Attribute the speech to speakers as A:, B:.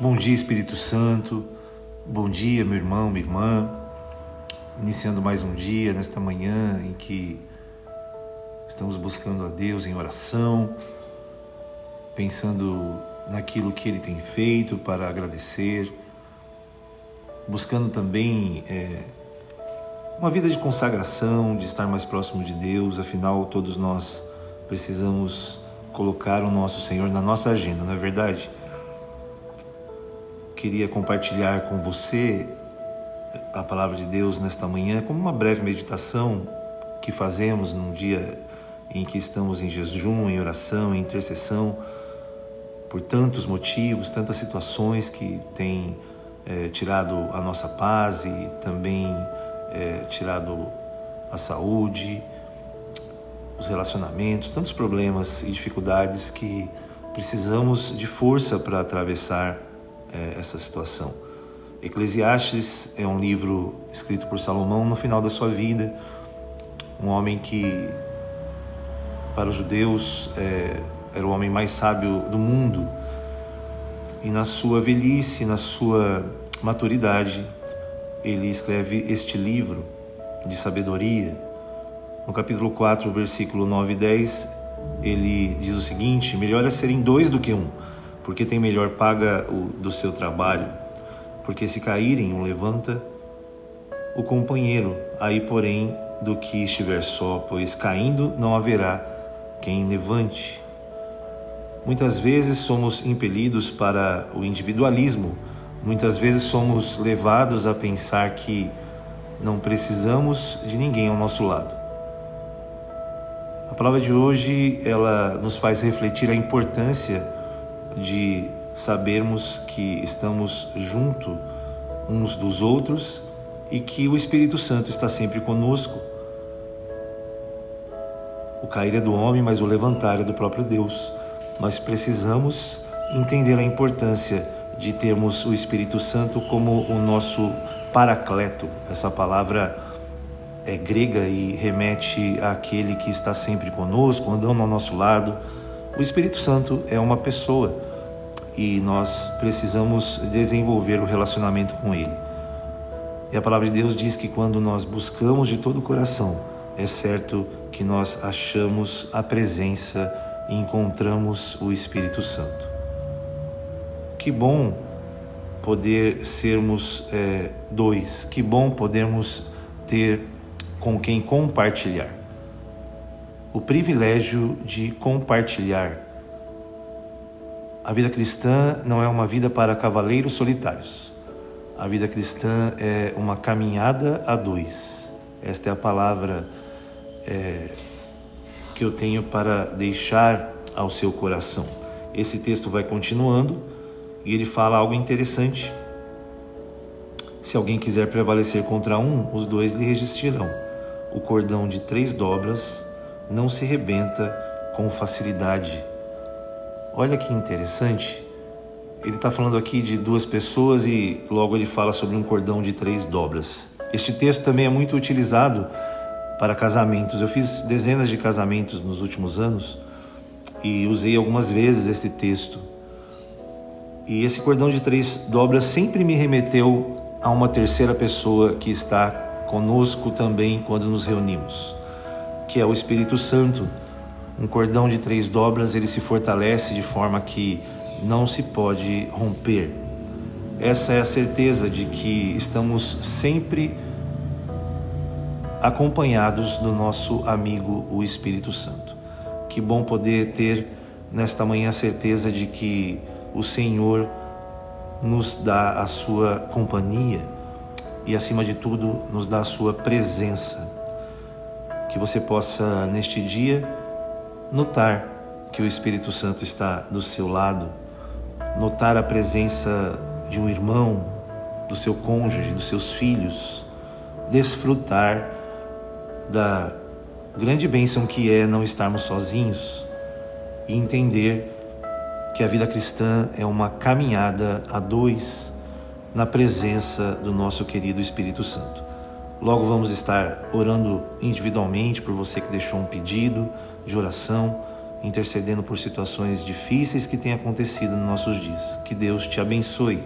A: Bom dia, Espírito Santo. Bom dia, meu irmão, minha irmã. Iniciando mais um dia nesta manhã em que estamos buscando a Deus em oração, pensando naquilo que Ele tem feito para agradecer, buscando também é, uma vida de consagração, de estar mais próximo de Deus. Afinal, todos nós precisamos colocar o nosso Senhor na nossa agenda, não é verdade? Queria compartilhar com você a palavra de Deus nesta manhã como uma breve meditação que fazemos num dia em que estamos em jejum, em oração, em intercessão por tantos motivos, tantas situações que têm é, tirado a nossa paz e também é, tirado a saúde, os relacionamentos, tantos problemas e dificuldades que precisamos de força para atravessar é, essa situação. Eclesiastes é um livro escrito por Salomão no final da sua vida, um homem que, para os judeus, é, era o homem mais sábio do mundo. E na sua velhice, na sua maturidade, ele escreve este livro de sabedoria. No capítulo 4, versículo 9 e 10, ele diz o seguinte: Melhor é serem dois do que um porque tem melhor paga o, do seu trabalho. Porque se caírem, um levanta o companheiro, aí porém do que estiver só, pois caindo não haverá quem levante. Muitas vezes somos impelidos para o individualismo, muitas vezes somos levados a pensar que não precisamos de ninguém ao nosso lado. A palavra de hoje, ela nos faz refletir a importância de sabermos que estamos junto uns dos outros e que o Espírito Santo está sempre conosco. O cair é do homem, mas o levantar é do próprio Deus. Nós precisamos entender a importância de termos o Espírito Santo como o nosso paracleto. Essa palavra é grega e remete àquele que está sempre conosco, andando ao nosso lado. O Espírito Santo é uma pessoa e nós precisamos desenvolver o relacionamento com Ele. E a palavra de Deus diz que quando nós buscamos de todo o coração, é certo que nós achamos a presença e encontramos o Espírito Santo. Que bom poder sermos é, dois, que bom podermos ter com quem compartilhar. O privilégio de compartilhar a vida cristã não é uma vida para cavaleiros solitários. A vida cristã é uma caminhada a dois. Esta é a palavra é, que eu tenho para deixar ao seu coração. Esse texto vai continuando e ele fala algo interessante. Se alguém quiser prevalecer contra um, os dois lhe resistirão. O cordão de três dobras não se rebenta com facilidade Olha que interessante. Ele está falando aqui de duas pessoas e logo ele fala sobre um cordão de três dobras. Este texto também é muito utilizado para casamentos. Eu fiz dezenas de casamentos nos últimos anos e usei algumas vezes esse texto. E esse cordão de três dobras sempre me remeteu a uma terceira pessoa que está conosco também quando nos reunimos, que é o Espírito Santo um cordão de três dobras ele se fortalece de forma que não se pode romper. Essa é a certeza de que estamos sempre acompanhados do nosso amigo, o Espírito Santo. Que bom poder ter nesta manhã a certeza de que o Senhor nos dá a sua companhia e, acima de tudo, nos dá a sua presença. Que você possa, neste dia, notar que o Espírito Santo está do seu lado, notar a presença de um irmão, do seu cônjuge, dos seus filhos, desfrutar da grande bênção que é não estarmos sozinhos e entender que a vida cristã é uma caminhada a dois na presença do nosso querido Espírito Santo. Logo vamos estar orando individualmente por você que deixou um pedido de oração intercedendo por situações difíceis que têm acontecido nos nossos dias. Que Deus te abençoe.